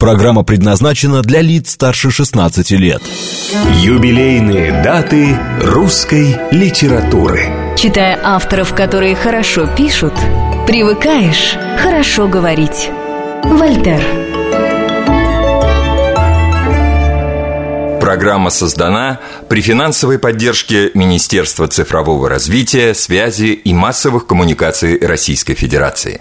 Программа предназначена для лиц старше 16 лет. Юбилейные даты русской литературы. Читая авторов, которые хорошо пишут, привыкаешь хорошо говорить. Вольтер. Программа создана при финансовой поддержке Министерства цифрового развития, связи и массовых коммуникаций Российской Федерации.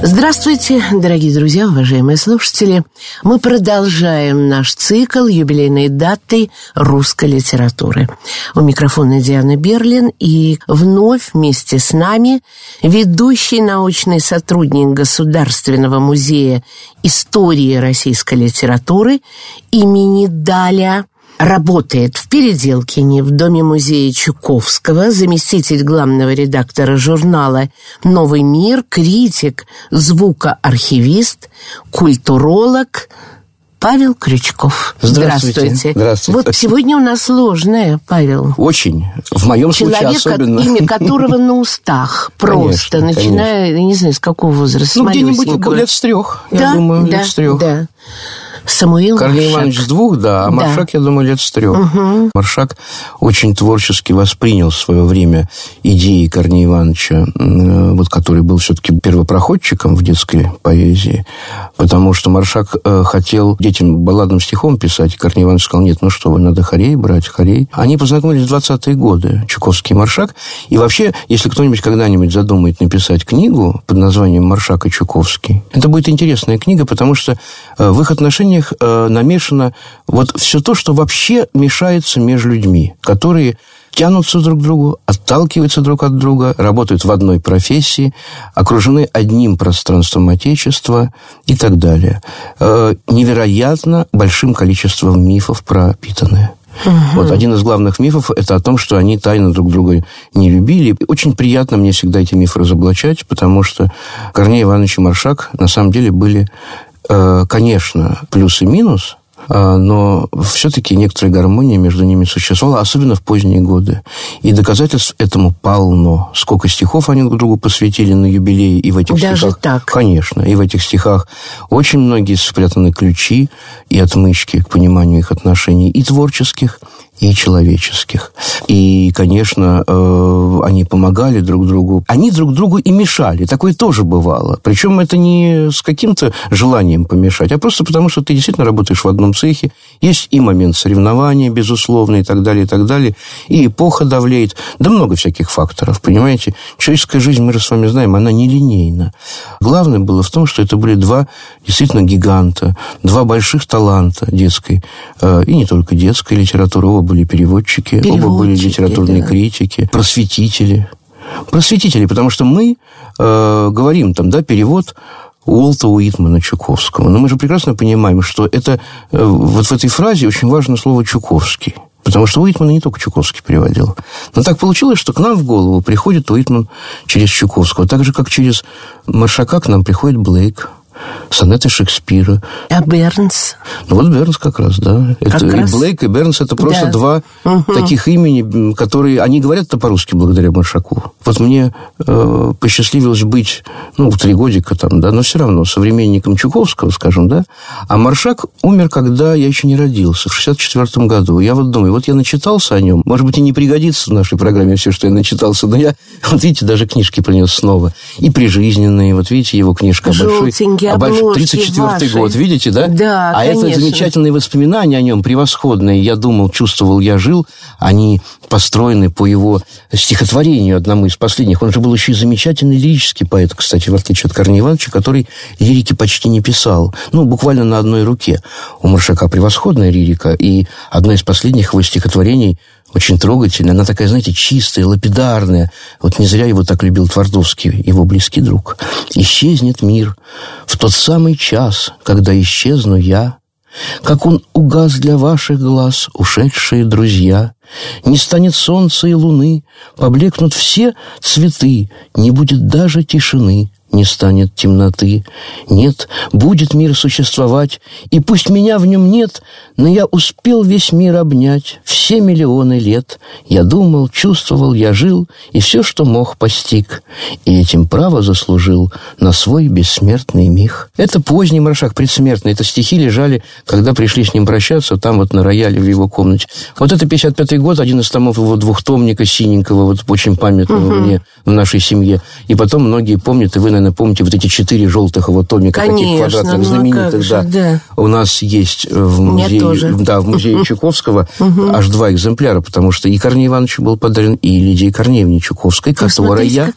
Здравствуйте, дорогие друзья, уважаемые слушатели. Мы продолжаем наш цикл юбилейной даты русской литературы. У микрофона Диана Берлин и вновь вместе с нами ведущий научный сотрудник Государственного музея истории российской литературы имени Даля работает в Переделкине в Доме-музея Чуковского, заместитель главного редактора журнала «Новый мир», критик, звукоархивист, культуролог Павел Крючков. Здравствуйте. Здравствуйте. Здравствуйте. Вот сегодня у нас сложное, Павел. Очень. В моем Человек, случае особенно. имя которого на устах. Просто, Конечно, начиная, я не знаю, с какого возраста. Ну, где-нибудь лет с трех, Да, я думаю, да, лет с трех. да. Самуил Корней Маршак. Иванович с двух, да, а Да. Маршак, я думаю, лет с трех. Маршак очень творчески воспринял в свое время идеи Корнея Ивановича, вот, который был все-таки первопроходчиком в детской поэзии, потому что Маршак э, хотел детям балладным стихом писать, и Корней Иванович сказал, нет, ну что вы, надо хорей брать, хорей. Они познакомились в 20-е годы, Чуковский и Маршак, и вообще, если кто-нибудь когда-нибудь задумает написать книгу под названием «Маршак и Чуковский», это будет интересная книга, потому что э, в их отношениях э, намешано вот все то, что вообще мешается между людьми, которые тянутся друг к другу, отталкиваются друг от друга, работают в одной профессии, окружены одним пространством Отечества и так далее. Э, Невероятно большим количеством мифов пропитаны. Вот один из главных мифов – это о том, что они тайно друг друга не любили. Очень приятно мне всегда эти мифы разоблачать, потому что Корней Иванович и Маршак на самом деле были, конечно, плюс и минус, а, но все-таки некоторая гармония между ними существовала, особенно в поздние годы. И доказательств этому полно. Сколько стихов они друг другу посвятили на юбилей, и в этих Даже стихах... так? Конечно. И в этих стихах очень многие спрятаны ключи и отмычки к пониманию их отношений и творческих, и человеческих. И, конечно, э, они помогали друг другу. Они друг другу и мешали. Такое тоже бывало. Причем это не с каким-то желанием помешать, а просто потому, что ты действительно работаешь в одном цехе. Есть и момент соревнования, безусловно, и так далее, и так далее. И эпоха давлеет. Да много всяких факторов, понимаете? Человеческая жизнь, мы же с вами знаем, она нелинейна. Главное было в том, что это были два действительно гиганта, два больших таланта детской, э, и не только детской литературы, оба были переводчики, оба были Переводчики, литературные да. критики, просветители. Просветители, потому что мы э, говорим там, да, перевод Уолта Уитмана Чуковского. Но мы же прекрасно понимаем, что это э, вот в этой фразе очень важно слово «Чуковский». Потому что Уитмана не только Чуковский переводил. Но так получилось, что к нам в голову приходит Уитман через Чуковского. Так же, как через Маршака к нам приходит Блейк, сонеты Шекспира. А Бернс? Ну, вот Бернс как раз, да. Как это, раз. И Блейк, и Бернс – это просто Да. два таких имени, которые... Они говорят-то по-русски благодаря Маршаку. Вот мне э, посчастливилось быть, ну, три годика там, да, но все равно современником Чуковского, скажем, да. А Маршак умер, когда я еще не родился, в 64 году. Я вот думаю, вот я начитался о нем. Может быть, и не пригодится в нашей программе все, что я начитался, но я, вот видите, даже книжки принес снова. И прижизненные, вот видите, его книжка большой- обложки 34 ваши. год, видите, да? Да, А это конечно. замечательные воспоминания о нем, превосходные. Я думал, чувствовал, я жил. Они построены по его стихотворению, одному из последних. Он же был еще и замечательный лирический поэт, кстати, в отличие от Корнея Ивановича, который лирики почти не писал. Ну, буквально на одной руке. У Маршака превосходная лирика, и одно из последних его стихотворений очень трогательная. Она такая, знаете, чистая, лапидарная. Вот не зря его так любил Твардовский, его близкий друг. «Исчезнет мир в тот самый час, когда исчезну я, как он угас для ваших глаз, ушедшие друзья. Не станет солнца и луны, поблекнут все цветы, не будет даже тишины. Не станет темноты. Нет, будет мир существовать, и пусть меня в нем нет, но я успел весь мир обнять, все миллионы лет. Я думал, чувствовал, я жил, и все, что мог, постиг, и этим право заслужил на свой бессмертный миг. Это поздний маршак, предсмертный. Это стихи лежали, когда пришли с ним прощаться, там вот на рояле в его комнате. Вот это 55-й год, один из томов его двухтомника синенького, вот очень памятного угу. мне в нашей семье. И потом многие помнят, и вы, наверное, помните вот эти четыре желтых его томика, Конечно, таких квадратных, ну, знаменитых, же, да. У нас есть э, в музее, да, в музее Чуковского аж два экземпляра, потому что и Корнею Ивановичу был подарен, и Лидии Корнеевне Чуковской, которая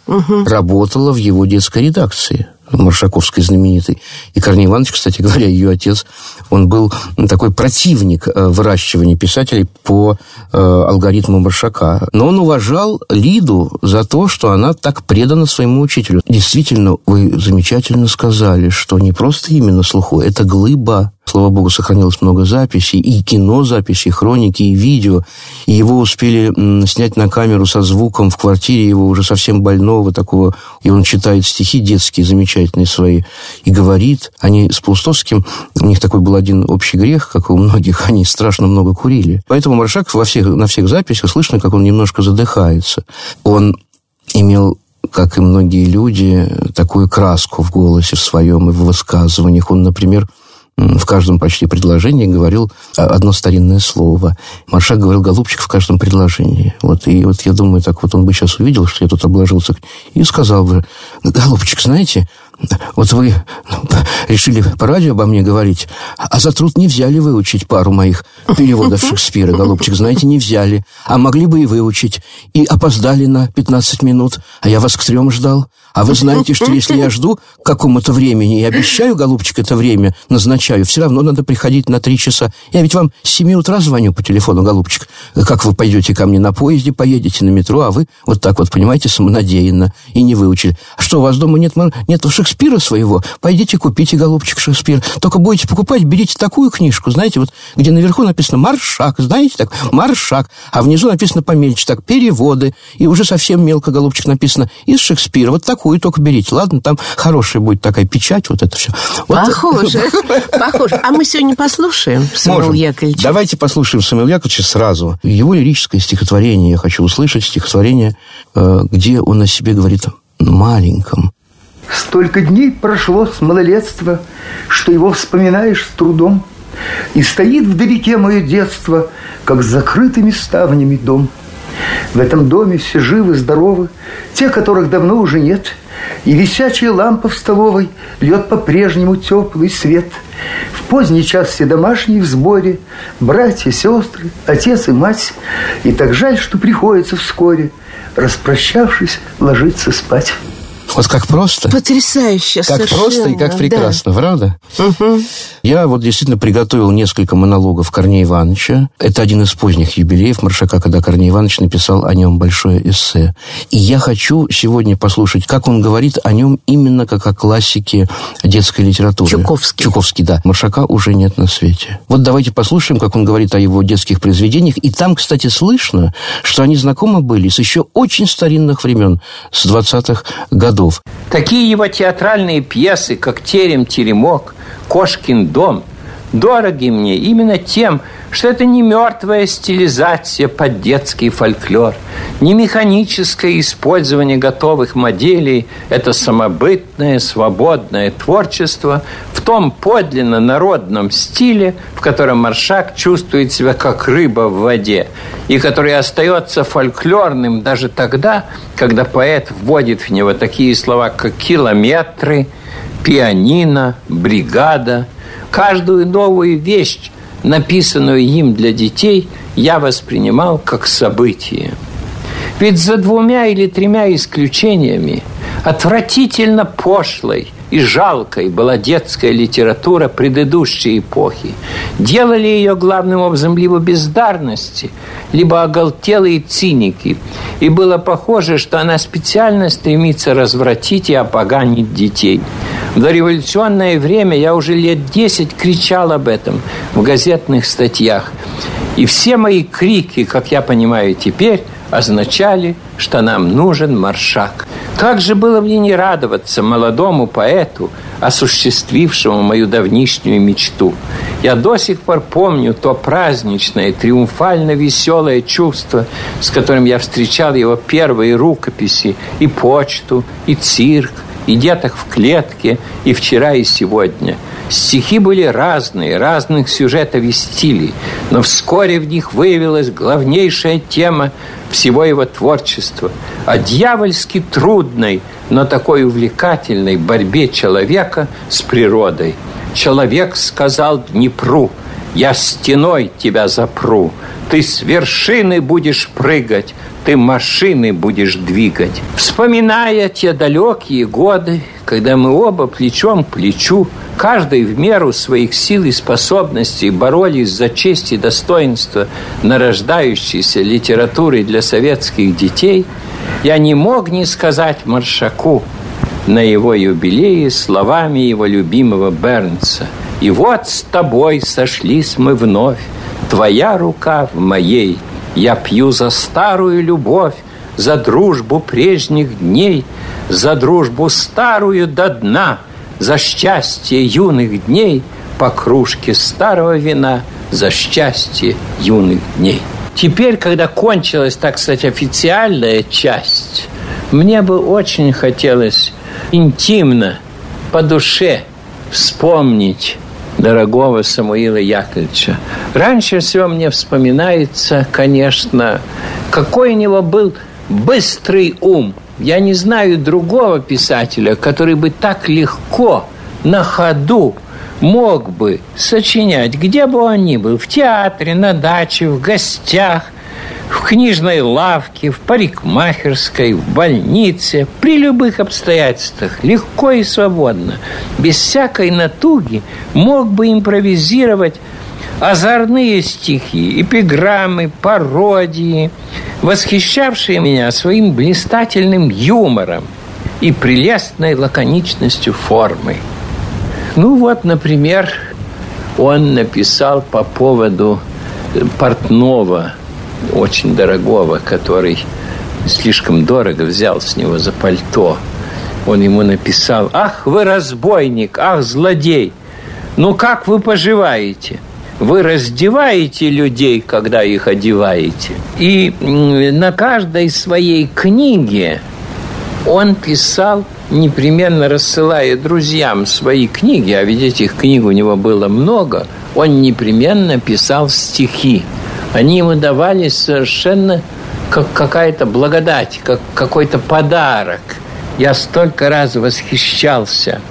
работала в его детской редакции. Маршаковской знаменитой. И Корней Иванович, кстати говоря, ее отец, он был такой противник э, выращивания писателей по э, алгоритму Маршака. Но он уважал Лиду за то, что она так предана своему учителю. Действительно, вы замечательно сказали, что не просто именно слуху, это глыба Слава богу, сохранилось много записей, и кинозаписей, и хроники, и видео. И его успели снять на камеру со звуком в квартире его уже совсем больного такого. И он читает стихи детские, замечательные свои, и говорит. Они с Паустовским, у них такой был один общий грех, как у многих, они страшно много курили. Поэтому Маршак во всех, на всех записях слышно, как он немножко задыхается. Он имел как и многие люди, такую краску в голосе в своем и в высказываниях. Он, например, в каждом почти предложении говорил одно старинное слово. Маршак говорил «голубчик» в каждом предложении. Вот, и вот я думаю, так вот он бы сейчас увидел, что я тут обложился, и сказал бы «голубчик, знаете, вот вы решили по радио обо мне говорить, а за труд не взяли выучить пару моих переводов Шекспира, голубчик, знаете, не взяли, а могли бы и выучить, и опоздали на 15 минут, а я вас к трем ждал. А вы знаете, что если я жду к какому-то времени и обещаю, голубчик, это время назначаю, все равно надо приходить на три часа. Я ведь вам с семи утра звоню по телефону, голубчик. Как вы пойдете ко мне на поезде, поедете на метро, а вы вот так вот, понимаете, самонадеянно и не выучили. А что, у вас дома нет, нет Шекспира своего? Пойдите купите, голубчик, Шекспир. Только будете покупать, берите такую книжку, знаете, вот где наверху написано «Маршак», знаете, так, «Маршак», а внизу написано помельче, так, «Переводы», и уже совсем мелко, голубчик, написано «Из Шекспира». Вот так такую только берите. Ладно, там хорошая будет такая печать, вот это все. Вот. Похоже, похоже. А мы сегодня послушаем Самуила Яковлевича. Давайте послушаем Самуила Яковлевича сразу. Его лирическое стихотворение, я хочу услышать стихотворение, э, где он о себе говорит маленьком. Столько дней прошло с малолетства, что его вспоминаешь с трудом, и стоит вдалеке мое детство, как с закрытыми ставнями дом – в этом доме все живы, здоровы, те, которых давно уже нет, и висячая лампа в столовой льет по-прежнему теплый свет. В поздний час все домашние в сборе, братья, сестры, отец и мать, и так жаль, что приходится вскоре, распрощавшись, ложиться спать. Вот как просто. Потрясающе Как просто и как прекрасно, да. правда? Угу. Я вот действительно приготовил несколько монологов Корнея Ивановича. Это один из поздних юбилеев Маршака, когда Корней Иванович написал о нем большое эссе. И я хочу сегодня послушать, как он говорит о нем именно как о классике детской литературы. Чуковский. Чуковский, да. Маршака уже нет на свете. Вот давайте послушаем, как он говорит о его детских произведениях. И там, кстати, слышно, что они знакомы были с еще очень старинных времен, с 20-х годов годов. Такие его театральные пьесы, как «Терем, теремок», «Кошкин дом» дороги мне именно тем, что это не мертвая стилизация под детский фольклор, не механическое использование готовых моделей, это самобытное, свободное творчество в том подлинно народном стиле, в котором Маршак чувствует себя как рыба в воде, и который остается фольклорным даже тогда, когда поэт вводит в него такие слова, как «километры», «пианино», «бригада», каждую новую вещь, написанную им для детей, я воспринимал как событие. Ведь за двумя или тремя исключениями отвратительно пошлой – и жалкой была детская литература предыдущей эпохи. Делали ее главным образом либо бездарности, либо оголтелые циники. И было похоже, что она специально стремится развратить и опоганить детей. В дореволюционное время я уже лет десять кричал об этом в газетных статьях. И все мои крики, как я понимаю теперь, означали, что нам нужен маршак. Как же было мне не радоваться молодому поэту, осуществившему мою давнишнюю мечту. Я до сих пор помню то праздничное, триумфально веселое чувство, с которым я встречал его первые рукописи, и почту, и цирк, и деток в клетке, и вчера, и сегодня. Стихи были разные, разных сюжетов и стилей, но вскоре в них выявилась главнейшая тема всего его творчества о дьявольски трудной, но такой увлекательной борьбе человека с природой. Человек сказал Днепру, «Я стеной тебя запру, ты с вершины будешь прыгать, ты машины будешь двигать. Вспоминая те далекие годы, когда мы оба плечом к плечу, каждый в меру своих сил и способностей боролись за честь и достоинство нарождающейся литературы для советских детей, я не мог не сказать Маршаку на его юбилее словами его любимого Бернса. «И вот с тобой сошлись мы вновь, твоя рука в моей – я пью за старую любовь, за дружбу прежних дней, за дружбу старую до дна, за счастье юных дней, по кружке старого вина, за счастье юных дней. Теперь, когда кончилась, так сказать, официальная часть, мне бы очень хотелось интимно, по душе вспомнить дорогого Самуила Яковлевича. Раньше всего мне вспоминается, конечно, какой у него был быстрый ум. Я не знаю другого писателя, который бы так легко на ходу мог бы сочинять, где бы он ни был, в театре, на даче, в гостях – в книжной лавке, в парикмахерской, в больнице, при любых обстоятельствах, легко и свободно, без всякой натуги, мог бы импровизировать озорные стихи, эпиграммы, пародии, восхищавшие меня своим блистательным юмором и прелестной лаконичностью формы. Ну вот, например, он написал по поводу портного очень дорогого, который слишком дорого взял с него за пальто. Он ему написал, ах, вы разбойник, ах, злодей, ну как вы поживаете? Вы раздеваете людей, когда их одеваете. И на каждой своей книге он писал, непременно рассылая друзьям свои книги, а ведь этих книг у него было много, он непременно писал стихи они ему давались совершенно как какая-то благодать, как какой-то подарок. Я столько раз восхищался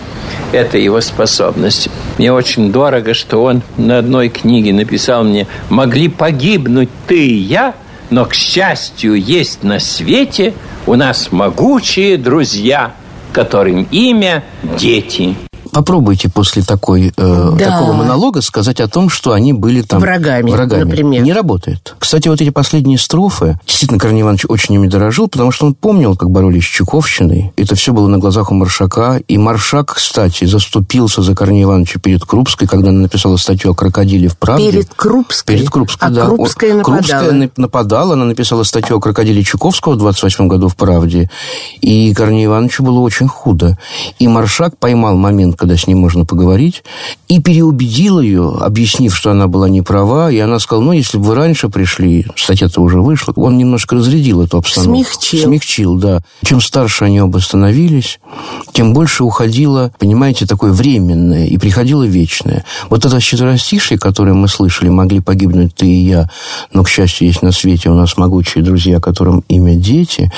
этой его способностью. Мне очень дорого, что он на одной книге написал мне «Могли погибнуть ты и я, но, к счастью, есть на свете у нас могучие друзья, которым имя – дети». Попробуйте после такой, э, да. такого монолога сказать о том, что они были там врагами, врагами. например. Не работает. Кстати, вот эти последние строфы, действительно, Корней Иванович очень ими дорожил, потому что он помнил, как боролись с Чуковщиной. Это все было на глазах у Маршака. И Маршак, кстати, заступился за Корнея Ивановича перед Крупской, когда она написала статью о крокодиле в «Правде». Перед Крупской? Перед Крупской, а да. Крупская нападала? Крупская нападала. Она написала статью о крокодиле Чуковского в 28 году в «Правде». И Корнею Ивановичу было очень худо. И Маршак поймал момент, когда с ним можно поговорить, и переубедил ее, объяснив, что она была не права, и она сказала, ну, если бы вы раньше пришли, статья-то уже вышла, он немножко разрядил эту обстановку. Смягчил. Смягчил, да. Чем старше они оба становились, тем больше уходило, понимаете, такое временное, и приходило вечное. Вот это четверостишие, которое мы слышали, могли погибнуть ты и я, но, к счастью, есть на свете у нас могучие друзья, которым имя дети,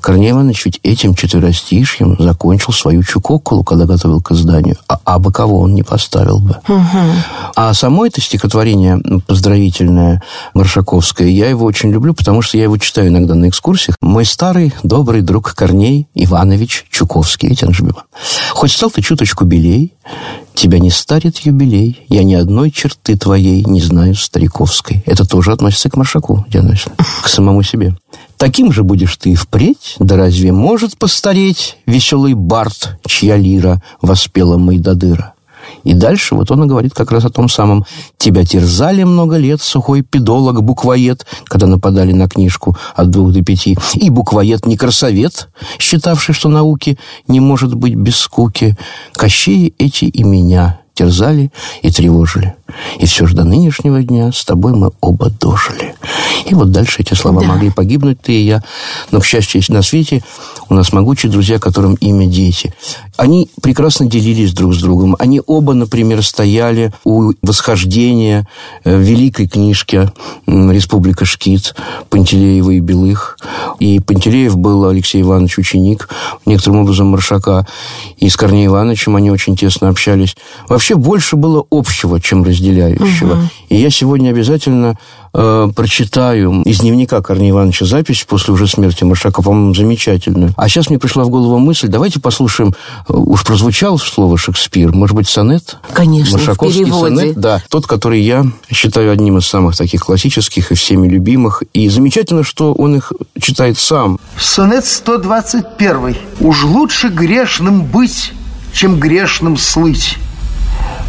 Корней Иванович ведь этим четверостишьем закончил свою Чукоколу, когда готовил к изданию. А, а бы кого он не поставил бы. Угу. А само это стихотворение поздравительное Маршаковское, я его очень люблю, потому что я его читаю иногда на экскурсиях. Мой старый добрый друг Корней Иванович Чуковский, ведь он же был. Хоть стал ты чуточку белей, тебя не старит юбилей, я ни одной черты твоей не знаю стариковской. Это тоже относится к Маршаку, Диана к самому себе. Таким же будешь ты и впредь, да разве может постареть веселый бард, чья лира воспела Майдадыра? И дальше вот он и говорит как раз о том самом. «Тебя терзали много лет, сухой педолог, буквоед», когда нападали на книжку от двух до пяти, и буквоед не красовет, считавший, что науки не может быть без скуки. Кощеи эти и меня терзали и тревожили. И все же до нынешнего дня с тобой мы оба дожили. И вот дальше эти слова да. могли погибнуть, ты и я. Но, к счастью, на свете у нас могучие друзья, которым имя дети. Они прекрасно делились друг с другом. Они оба, например, стояли у восхождения э, великой книжки «Республика Шкит» Пантелеева и Белых. И Пантелеев был Алексей Иванович ученик, некоторым образом Маршака. И с Корнеем Ивановичем они очень тесно общались. Вообще больше было общего, чем разделяющего. Угу. И я сегодня обязательно э, прочитаю из дневника Корнея Ивановича запись после уже смерти Маршака, по-моему, замечательную. А сейчас мне пришла в голову мысль, давайте послушаем, уж прозвучало слово Шекспир, может быть, сонет? Конечно, Маршаковский в сонет, да, тот, который я считаю одним из самых таких классических и всеми любимых. И замечательно, что он их читает сам. Сонет 121. «Уж лучше грешным быть, чем грешным слыть.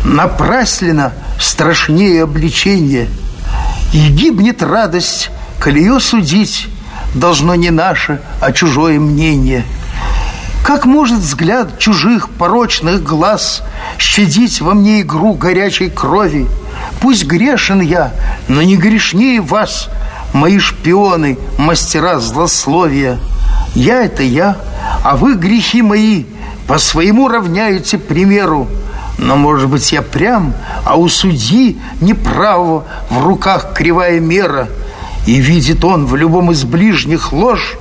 Напрасленно страшнее обличение – и гибнет радость, коли ее судить Должно не наше, а чужое мнение. Как может взгляд чужих порочных глаз Щадить во мне игру горячей крови? Пусть грешен я, но не грешнее вас, Мои шпионы, мастера злословия. Я – это я, а вы грехи мои По своему равняете примеру. Но, может быть, я прям, а у судьи неправо в руках кривая мера, и видит он в любом из ближних ложь,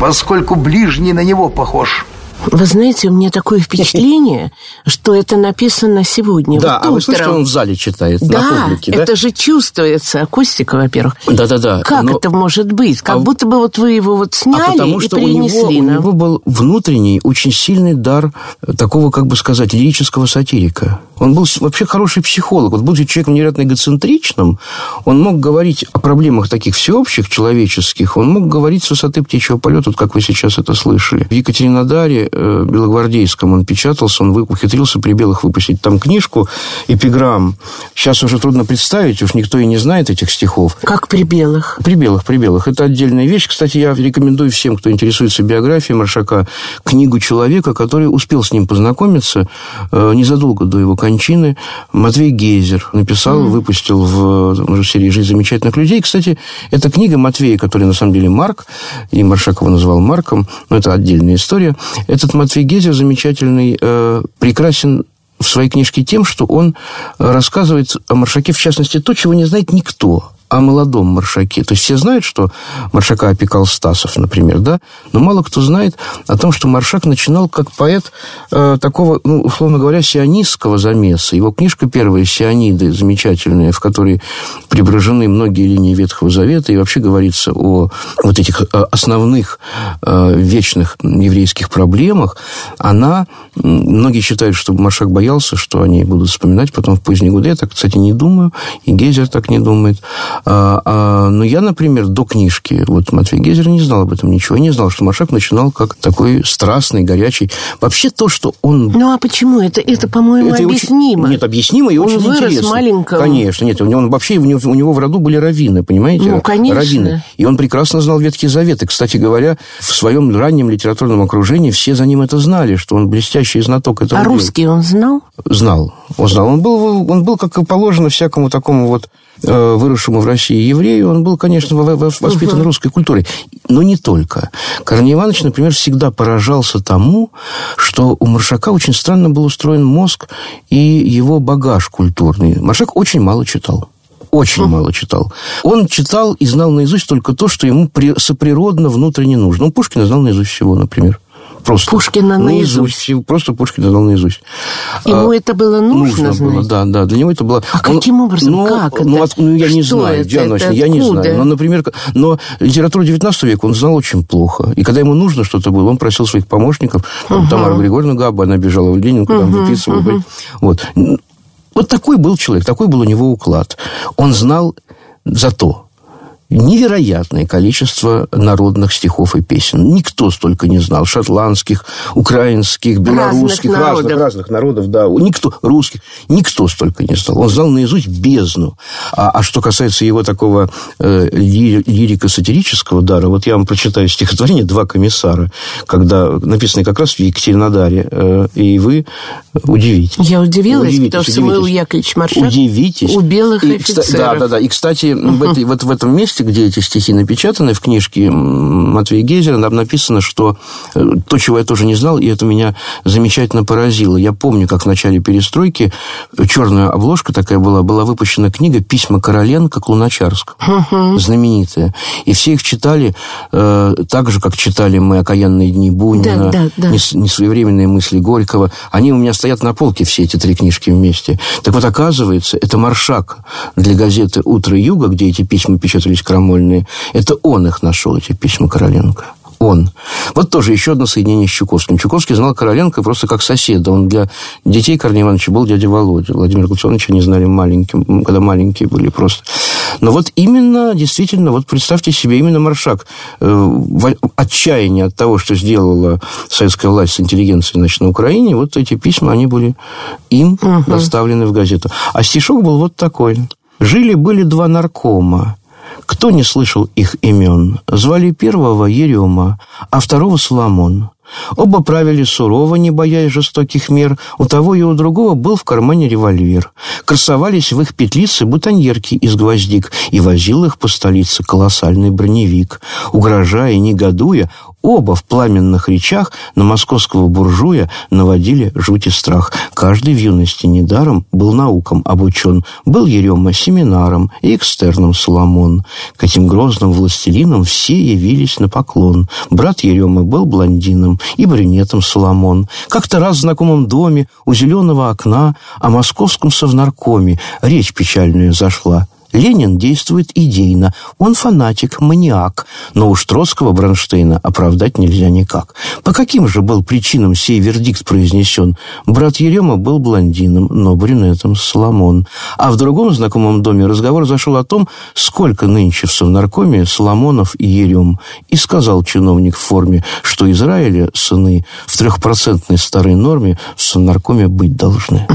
поскольку ближний на него похож». Вы знаете, у меня такое впечатление, что это написано сегодня. Да, вот а вы слышите, он в зале читает да, на публике, да? это же чувствуется, акустика, во-первых. Да-да-да. Как но... это может быть? Как а... будто бы вот вы его вот сняли а потому что и перенесли. У него, у него был внутренний, очень сильный дар такого, как бы сказать, лирического сатирика. Он был вообще хороший психолог. Вот будучи человеком невероятно эгоцентричным, он мог говорить о проблемах таких всеобщих, человеческих, он мог говорить с высоты птичьего полета, вот как вы сейчас это слышали. В Екатеринодаре э, Белогвардейском он печатался, он ухитрился при белых выпустить там книжку, эпиграмм. Сейчас уже трудно представить, уж никто и не знает этих стихов. Как при белых? При белых, при белых. Это отдельная вещь. Кстати, я рекомендую всем, кто интересуется биографией Маршака, книгу человека, который успел с ним познакомиться э, незадолго до его кончины Матвей Гейзер написал, mm. выпустил в серии «Жизнь замечательных людей». Кстати, эта книга Матвея, который на самом деле Марк, и Маршак его называл Марком, но это отдельная история. Этот Матвей Гейзер замечательный, э, прекрасен в своей книжке тем, что он рассказывает о Маршаке, в частности, то, чего не знает никто о молодом Маршаке. То есть все знают, что Маршака опекал Стасов, например, да? Но мало кто знает о том, что Маршак начинал как поэт э, такого, ну, условно говоря, сионистского замеса. Его книжка первая «Сиониды» замечательная, в которой преображены многие линии Ветхого Завета, и вообще говорится о вот этих э, основных э, вечных еврейских проблемах, она, многие считают, что Маршак боялся, что они будут вспоминать потом в поздние годы. Я так, кстати, не думаю, и Гейзер так не думает. А, а, но я, например, до книжки, вот Матвей Гезер не знал об этом ничего. Не знал, что Маршак начинал как такой страстный, горячий. Вообще то, что он... Ну, а почему? Это, это по-моему, это объяснимо. Очень... Нет, объяснимо и он очень вырос интересно. маленького. Конечно. Нет, у него, он, вообще у него, у него в роду были раввины, понимаете? Ну, конечно. Раввины. И он прекрасно знал Ветхий Завет. И, кстати говоря, в своем раннем литературном окружении все за ним это знали, что он блестящий знаток этого А дела. русский он знал? Знал. Он знал. Он был, он был, как и положено, всякому такому вот выросшему в России еврею, он был, конечно, воспитан угу. русской культурой. Но не только. Корней Иванович, например, всегда поражался тому, что у Маршака очень странно был устроен мозг и его багаж культурный. Маршак очень мало читал очень мало читал. Он читал и знал наизусть только то, что ему соприродно внутренне нужно. Он Пушкина знал наизусть всего, например. Просто Пушкина наизусть. наизусть. Просто Пушкина знал наизусть. Ему а, это было нужно, нужно знать? было, да, да. Для него это было... А он, каким образом? Ну, как ну, это? Ну, я Что не знаю, это? Диана это я не знаю. Но, например, но литературу 19 века он знал очень плохо. И когда ему нужно что-то было, он просил своих помощников, угу. Тамара Григорьевна Габа, она бежала в Ленинку, угу, там выписывала. Угу. Вот. Вот такой был человек, такой был у него уклад. Он знал зато невероятное количество народных стихов и песен. Никто столько не знал. Шотландских, украинских, белорусских, разных народов, разных, народов да. Никто, русских. Никто столько не знал. Он знал наизусть бездну. А, а что касается его такого э, лирико-сатирического дара, вот я вам прочитаю стихотворение «Два комиссара», когда написано как раз в Екатеринодаре, э, и вы удивитесь. Я удивилась, удивитесь, потому что Самуил Яковлевич Маршак удивитесь. у белых и, офицеров. Да, да, да. И, кстати, в, этой, вот в этом месте, где эти стихи напечатаны, в книжке Матвея Гейзера, там написано, что э, то, чего я тоже не знал, и это меня замечательно поразило. Я помню, как в начале перестройки черная обложка такая была, была выпущена книга «Письма Короленко к Луначарску», угу. знаменитая. И все их читали э, так же, как читали мы «Окаянные дни Бунина», да, да, да. «Несвоевременные мысли Горького». Они у меня стоят на полке, все эти три книжки вместе. Так вот, оказывается, это маршак для газеты «Утро Юга», где эти письма печатались крамольные. Это он их нашел, эти письма Короленко он. Вот тоже еще одно соединение с Чуковским. Чуковский знал Короленко просто как соседа. Он для детей Корнея Ивановича был дядя Володя. Владимир Гуцоновича не знали маленьким, когда маленькие были просто. Но вот именно, действительно, вот представьте себе, именно Маршак э, в отчаянии от того, что сделала советская власть с интеллигенцией значит, на Украине, вот эти письма, они были им угу. доставлены в газету. А стишок был вот такой. Жили-были два наркома. Кто не слышал их имен? Звали первого Ерема, а второго Соломон. Оба правили сурово, не боясь жестоких мер. У того и у другого был в кармане револьвер. Красовались в их петлице бутоньерки из гвоздик, и возил их по столице колоссальный броневик. Угрожая и негодуя, Оба в пламенных речах на московского буржуя наводили жуть и страх. Каждый в юности недаром был наукам обучен. Был Ерема семинаром и экстерном Соломон. К этим грозным властелинам все явились на поклон. Брат Еремы был блондином и брюнетом Соломон. Как-то раз в знакомом доме у зеленого окна о московском совнаркоме речь печальная зашла. Ленин действует идейно. Он фанатик, маниак. Но уж Троцкого Бронштейна оправдать нельзя никак. По каким же был причинам сей вердикт произнесен? Брат Ерема был блондином, но брюнетом Соломон. А в другом знакомом доме разговор зашел о том, сколько нынче в Совнаркоме Соломонов и Ерем. И сказал чиновник в форме, что Израиля сыны в трехпроцентной старой норме в Совнаркоме быть должны.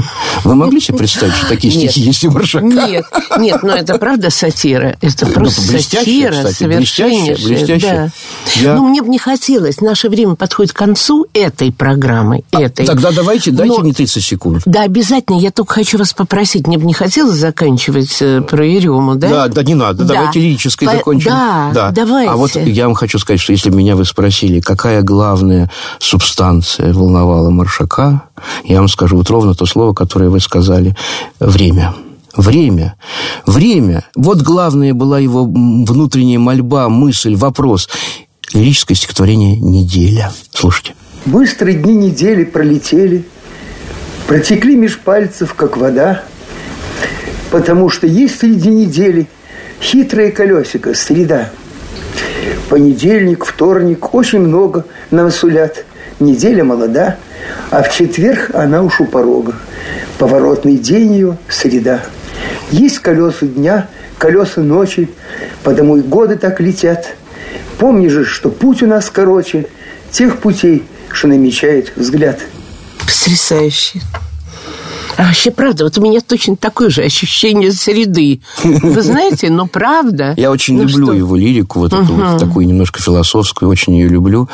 Вы могли себе представить, что такие стихи есть у Маршака? Нет, нет, но это это правда сатира. Это ну, просто ну, сатира кстати, совершеннейшая. Блестящая, Да. Я... Ну, мне бы не хотелось. Наше время подходит к концу этой программы. А, этой. Тогда давайте, дайте Но... мне 30 секунд. Да, обязательно. Я только хочу вас попросить. Мне бы не хотелось заканчивать э, про Ерему, да? Да, да, не надо. Да. Давайте лирической По... закончим. Да, да, давайте. А вот я вам хочу сказать, что если меня вы спросили, какая главная субстанция волновала Маршака, я вам скажу вот ровно то слово, которое вы сказали. Время. Время. Время. Вот главная была его внутренняя мольба, мысль, вопрос. Лирическое стихотворение «Неделя». Слушайте. Быстрые дни недели пролетели, протекли меж пальцев, как вода, потому что есть среди недели хитрое колесико, среда. Понедельник, вторник, очень много нам сулят. Неделя молода, а в четверг она уж у порога. Поворотный день ее – среда. Есть колеса дня, колеса ночи, потому и годы так летят. Помни же, что путь у нас короче тех путей, что намечает взгляд. Потрясающе. А вообще, правда, вот у меня точно такое же ощущение среды. Вы знаете, но правда. Я очень ну люблю что? его лирику, вот угу. эту вот такую немножко философскую, очень ее люблю.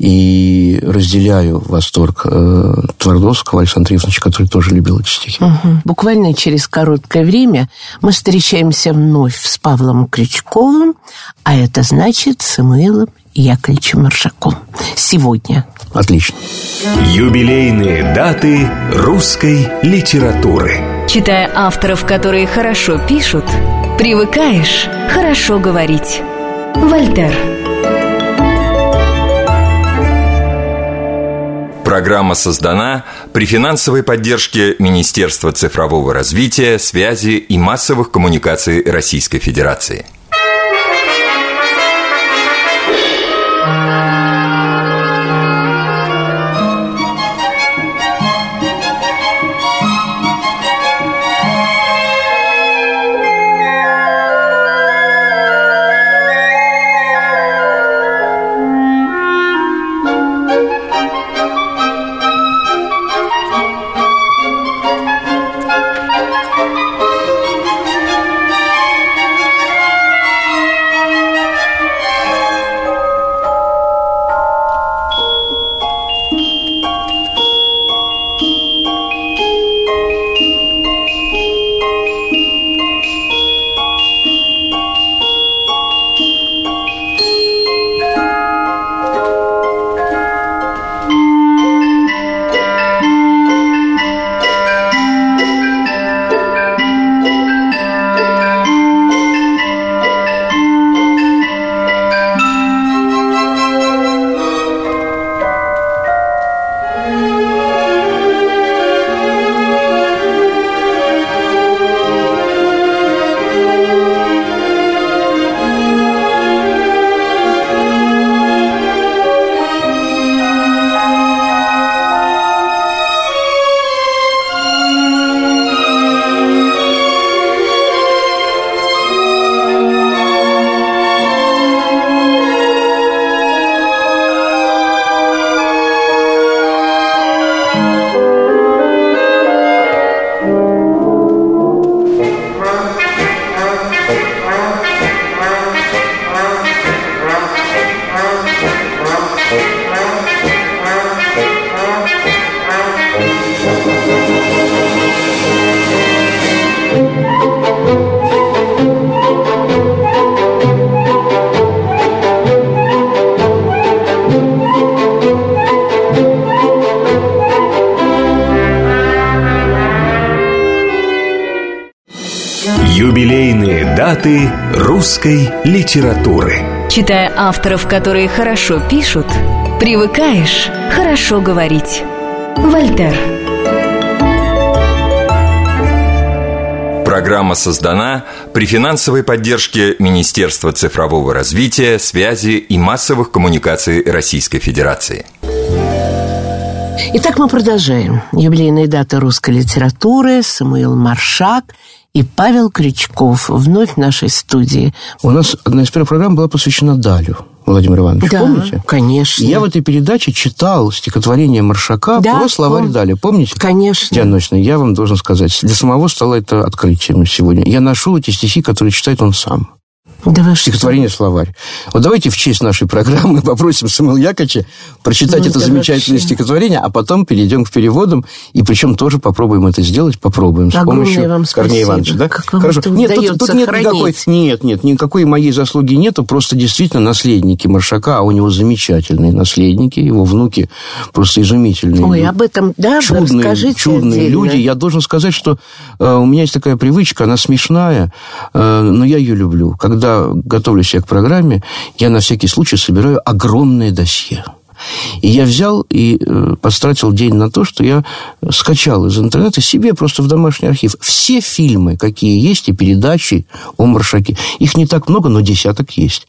И разделяю восторг э, Твардовского Александра Ивановича, который тоже любил эти стихи. Угу. Буквально через короткое время мы встречаемся вновь с Павлом Крючковым, а это значит Самуилом Яковлевичем Маршаком. Сегодня. Отлично. Юбилейные даты русской литературы. Читая авторов, которые хорошо пишут, привыкаешь хорошо говорить. Вольтер. Программа создана при финансовой поддержке Министерства цифрового развития, связи и массовых коммуникаций Российской Федерации. Thank you. Юбилейные даты русской литературы. Читая авторов, которые хорошо пишут, привыкаешь хорошо говорить. Вольтер. Программа создана при финансовой поддержке Министерства цифрового развития, связи и массовых коммуникаций Российской Федерации. Итак, мы продолжаем. Юбилейные даты русской литературы, Самуил Маршак и Павел Крючков вновь в нашей студии. У нас одна из первых программ была посвящена Далю. Владимир Иванович, да, помните? конечно. Я в этой передаче читал стихотворение Маршака да, про словарь. Дали. Помните? Конечно. Диана Ночная, я вам должен сказать, для самого стало это открытием сегодня. Я ношу эти стихи, которые читает он сам. Да Стихотворение «Словарь». Вот давайте в честь нашей программы попросим Самуила Яковлевича прочитать ну, это замечательное вообще. стихотворение, а потом перейдем к переводам, и причем тоже попробуем это сделать, попробуем с Огромное помощью вам Корнея Ивановича. Да? Как вам Хорошо. нет, тут, тут нет хранить? никакой, нет, нет, никакой моей заслуги нету, просто действительно наследники Маршака, а у него замечательные наследники, его внуки просто изумительные. Ой, об этом, да, чудные, расскажите чудные отдельно. люди. Я должен сказать, что э, у меня есть такая привычка, она смешная, э, но я ее люблю. Когда готовлюсь я к программе, я на всякий случай собираю огромное досье. И я взял и э, потратил день на то, что я скачал из интернета себе просто в домашний архив все фильмы, какие есть, и передачи о Маршаке. Их не так много, но десяток есть.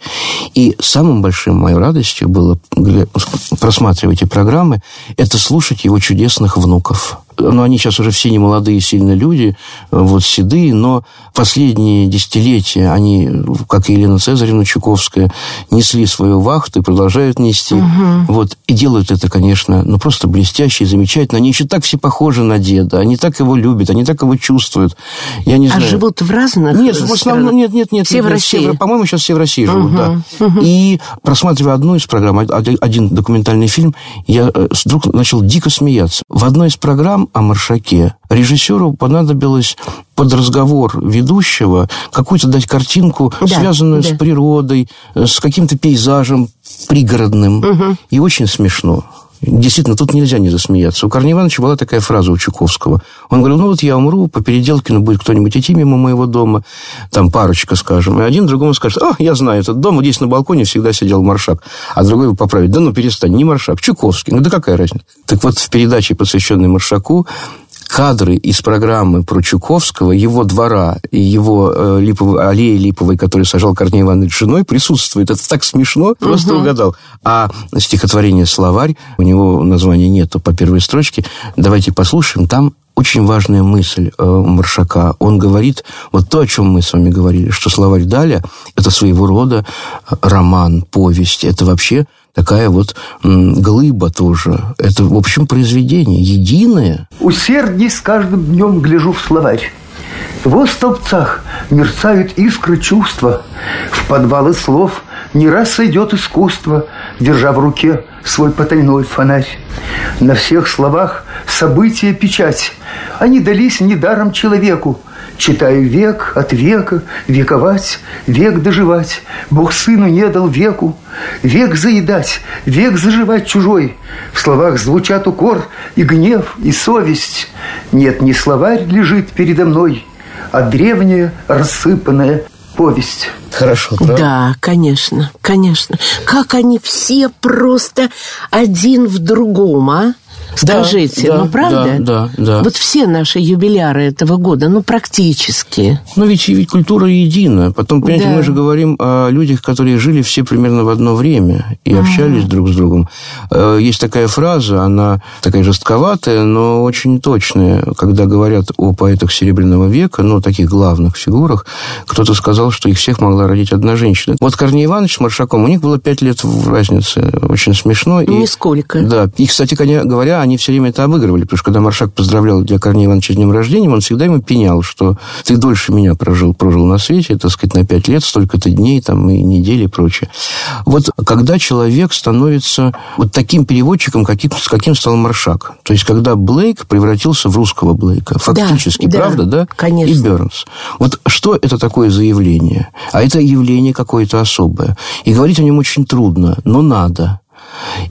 И самым большим моей радостью было просматривать эти программы, это слушать его чудесных внуков ну, они сейчас уже все не молодые сильно люди, вот седые, но последние десятилетия они, как и Елена Цезаревна Чуковская, несли свою вахту и продолжают нести. Угу. Вот. И делают это, конечно, ну, просто блестяще и замечательно. Они еще так все похожи на деда, они так его любят, они так его чувствуют. Я не а знаю. живут в разных Нет, в основном, нет, нет, нет. Все нет, в России? Все, по-моему, сейчас все в России угу. живут, да. Угу. И просматривая одну из программ, один документальный фильм, я э, вдруг начал дико смеяться. В одной из программ о Маршаке режиссеру понадобилось под разговор ведущего какую-то дать картинку, да, связанную да. с природой, с каким-то пейзажем пригородным. Угу. И очень смешно. Действительно, тут нельзя не засмеяться. У Корнея Ивановича была такая фраза у Чуковского. Он говорил, ну вот я умру, по Переделкину будет кто-нибудь идти мимо моего дома, там парочка, скажем, и один другому скажет, о, я знаю этот дом, здесь на балконе всегда сидел Маршак. А другой его поправит, да ну перестань, не Маршак, Чуковский. Ну да какая разница? Так вот, в передаче, посвященной Маршаку, кадры из программы про Чуковского, его двора и его э, липовой, аллеи липовой, которую сажал Корней Иванович с женой, присутствует. Это так смешно, просто Угу. угадал. А стихотворение «Словарь», у него названия нету по первой строчке, давайте послушаем, там очень важная мысль э, Маршака. Он говорит вот то, о чем мы с вами говорили, что словарь Даля – это своего рода роман, повесть. Это вообще такая вот глыба тоже. Это, в общем, произведение единое. Усердней с каждым днем гляжу в словарь. В столбцах мерцают искры чувства. В подвалы слов не раз сойдет искусство, держа в руке свой потайной фонарь. На всех словах события печать. Они дались недаром человеку. Читаю век от века, вековать, век доживать. Бог сыну не дал веку, век заедать, век заживать чужой. В словах звучат укор и гнев, и совесть. Нет, не словарь лежит передо мной, а древняя рассыпанная повесть. Хорошо, правда? Да, конечно, конечно. Как они все просто один в другом, а? Скажите, да, ну правда? да, да, да. Вот все наши юбиляры этого года, ну практически. Ну, ведь, ведь культура едина. Потом, понимаете, Да. мы же говорим о людях, которые жили все примерно в одно время и общались друг с другом. Э, Есть такая фраза, она такая жестковатая, но очень точная. Когда говорят о поэтах Серебряного века, ну, таких главных фигурах, кто-то сказал, что их всех могла родить одна женщина. Вот Корней Иванович с Маршаком, у них было пять лет в разнице. Очень смешно. И- Нисколько. да, и, кстати коня- они все время это обыгрывали, потому что когда Маршак поздравлял для Корнея Ивановича с днем рождения, он всегда ему пенял, что ты дольше меня прожил, прожил на свете, так сказать, на пять лет, столько-то дней, там, и недели, и прочее. Вот когда человек становится вот таким переводчиком, каким, с каким стал Маршак, то есть когда Блейк превратился в русского Блейка, фактически, да, правда, да? конечно. И Бернс. Вот что это такое за явление? А это явление какое-то особое. И говорить о нем очень трудно, но надо.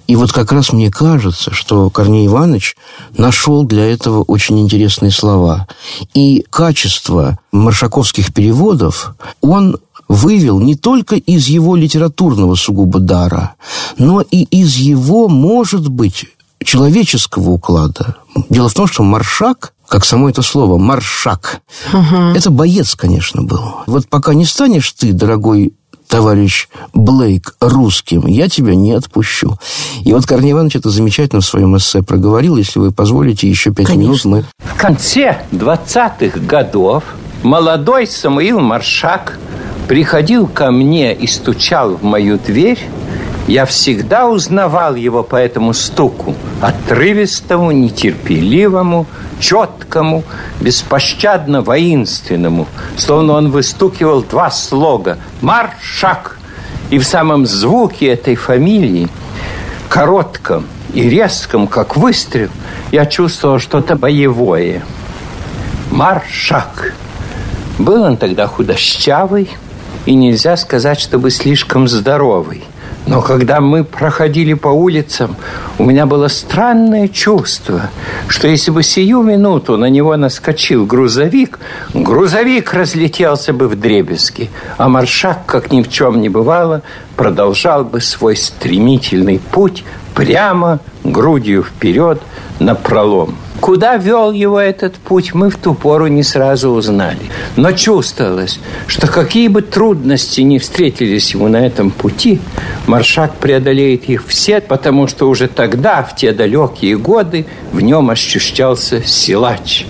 И вот как раз мне кажется, что Корней Иванович нашел для этого очень интересные слова. И качество маршаковских переводов он вывел не только из его литературного сугубо дара, но и из его, может быть, человеческого уклада. Дело в том, что маршак как само это слово, маршак. Угу. Это боец, конечно, был. Вот пока не станешь ты, дорогой товарищ Блейк, русским, я тебя не отпущу. И вот Корней Иванович это замечательно в своем эссе проговорил. Если вы позволите, еще пять минут мы... В конце 20-х годов молодой Самуил Маршак приходил ко мне и стучал в мою дверь я всегда узнавал его по этому стуку, отрывистому, нетерпеливому, четкому, беспощадно воинственному, словно он выстукивал два слога «Маршак». И в самом звуке этой фамилии, коротком и резком, как выстрел, я чувствовал что-то боевое. Маршак. Был он тогда худощавый, и нельзя сказать, чтобы слишком здоровый – но когда мы проходили по улицам, у меня было странное чувство, что если бы сию минуту на него наскочил грузовик, грузовик разлетелся бы в дребезги, а маршак, как ни в чем не бывало, продолжал бы свой стремительный путь прямо грудью вперед на пролом. Куда вел его этот путь, мы в ту пору не сразу узнали. Но чувствовалось, что какие бы трудности не встретились ему на этом пути, Маршак преодолеет их все, потому что уже тогда, в те далекие годы, в нем ощущался силач.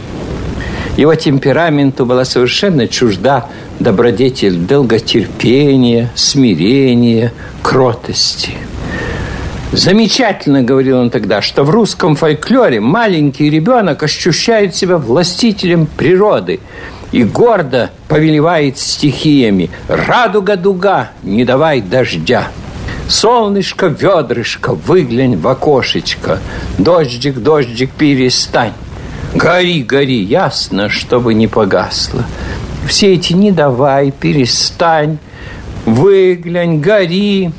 Его темпераменту была совершенно чужда добродетель долготерпения, смирения, кротости – Замечательно, говорил он тогда, что в русском фольклоре маленький ребенок ощущает себя властителем природы и гордо повелевает стихиями. Радуга-дуга, не давай дождя. Солнышко, ведрышко, выглянь в окошечко. Дождик, дождик, перестань. Гори, гори, ясно, чтобы не погасло. Все эти «не давай», «перестань», «выглянь», «гори»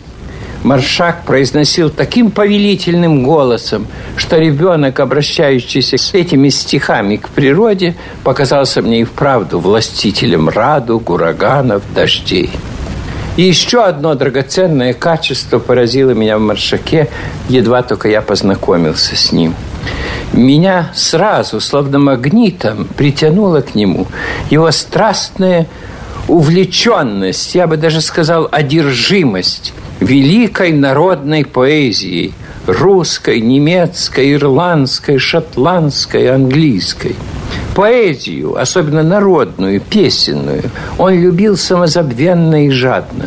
Маршак произносил таким повелительным голосом, что ребенок, обращающийся с этими стихами к природе, показался мне и вправду властителем радуг, ураганов, дождей. И еще одно драгоценное качество поразило меня в Маршаке, едва только я познакомился с ним. Меня сразу, словно магнитом, притянуло к нему его страстная увлеченность, я бы даже сказал, одержимость – великой народной поэзией русской, немецкой, ирландской, шотландской, английской. Поэзию, особенно народную, песенную, он любил самозабвенно и жадно.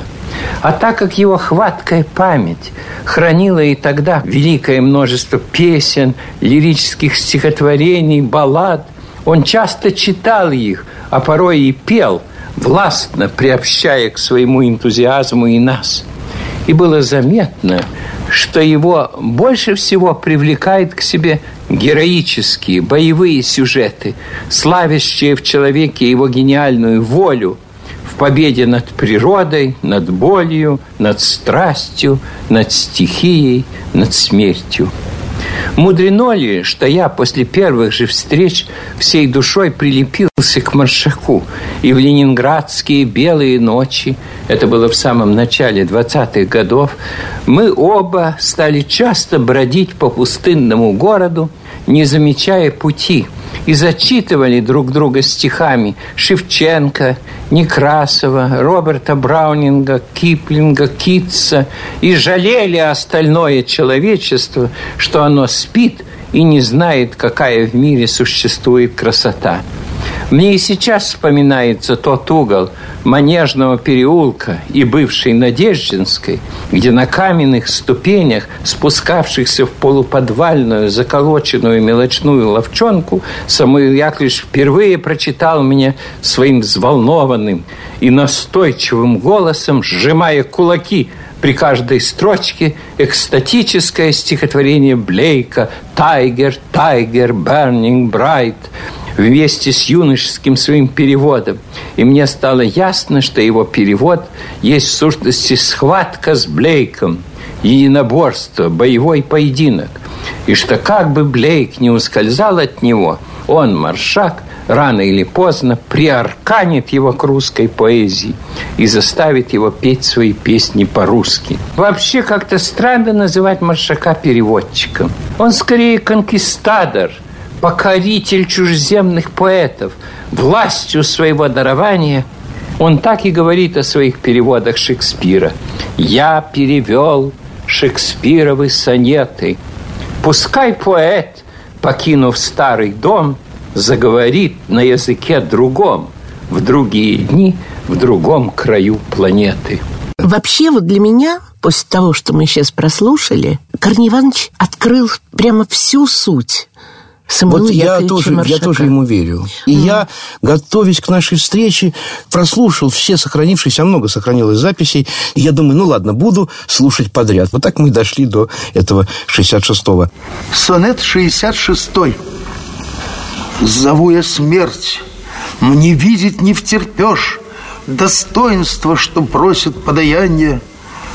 А так как его хваткая память хранила и тогда великое множество песен, лирических стихотворений, баллад, он часто читал их, а порой и пел, властно приобщая к своему энтузиазму и нас – и было заметно, что его больше всего привлекает к себе героические, боевые сюжеты, славящие в человеке его гениальную волю в победе над природой, над болью, над страстью, над стихией, над смертью. Мудрено ли, что я после первых же встреч всей душой прилепился к Маршаку, и в ленинградские белые ночи, это было в самом начале 20-х годов, мы оба стали часто бродить по пустынному городу, не замечая пути – и зачитывали друг друга стихами Шевченко, Некрасова, Роберта Браунинга, Киплинга, Китса и жалели остальное человечество, что оно спит и не знает, какая в мире существует красота. Мне и сейчас вспоминается тот угол Манежного переулка и бывшей Надеждинской, где на каменных ступенях, спускавшихся в полуподвальную, заколоченную мелочную ловчонку, Самуил Яковлевич впервые прочитал мне своим взволнованным и настойчивым голосом, сжимая кулаки при каждой строчке экстатическое стихотворение Блейка «Тайгер, Тайгер, Burning Bright», вместе с юношеским своим переводом. И мне стало ясно, что его перевод есть в сущности схватка с Блейком, единоборство, боевой поединок. И что как бы Блейк не ускользал от него, он, Маршак, рано или поздно приарканит его к русской поэзии и заставит его петь свои песни по-русски. Вообще как-то странно называть Маршака переводчиком. Он скорее конкистадор, покоритель чужеземных поэтов. Властью своего дарования он так и говорит о своих переводах Шекспира. «Я перевел Шекспировы сонеты. Пускай поэт, покинув старый дом, заговорит на языке другом в другие дни в другом краю планеты. Вообще вот для меня, после того, что мы сейчас прослушали, Корней Иванович открыл прямо всю суть Самуила вот я тоже, я тоже ему верю. И mm. я, готовясь к нашей встрече, прослушал все сохранившиеся, много сохранилось записей. И я думаю, ну ладно, буду слушать подряд. Вот так мы дошли до этого 66-го. Сонет 66-й. Зову я смерть, мне видеть не втерпешь Достоинство, что просит подаяние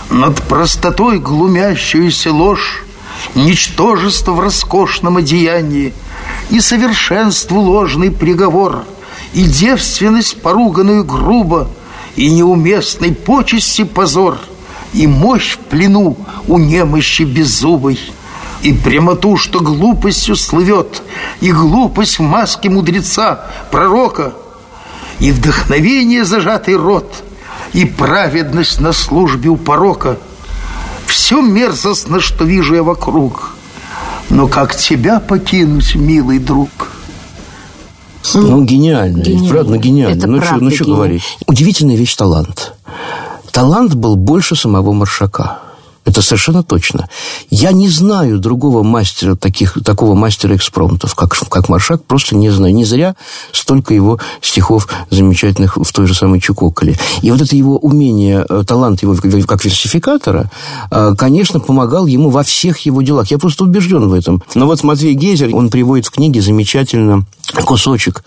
Над простотой глумящуюся ложь Ничтожество в роскошном одеянии И совершенству ложный приговор И девственность, поруганную грубо И неуместной почести позор И мощь в плену у немощи беззубой – и прямоту, что глупостью слывет, и глупость в маске мудреца, пророка, и вдохновение зажатый рот, и праведность на службе у порока. Все мерзостно, что вижу я вокруг, но как тебя покинуть, милый друг?» Ну, гениально, гениально. правда, ну, гениально. Это ну, правда, что, ну, что говорить? Удивительная вещь талант. Талант был больше самого Маршака. Это совершенно точно. Я не знаю другого мастера, таких, такого мастера экспромтов, как, как Маршак, просто не знаю. Не зря столько его стихов замечательных в той же самой Чукоколе. И вот это его умение, э, талант его как версификатора, э, конечно, помогал ему во всех его делах. Я просто убежден в этом. Но вот Матвей Гейзер, он приводит в книге замечательно кусочек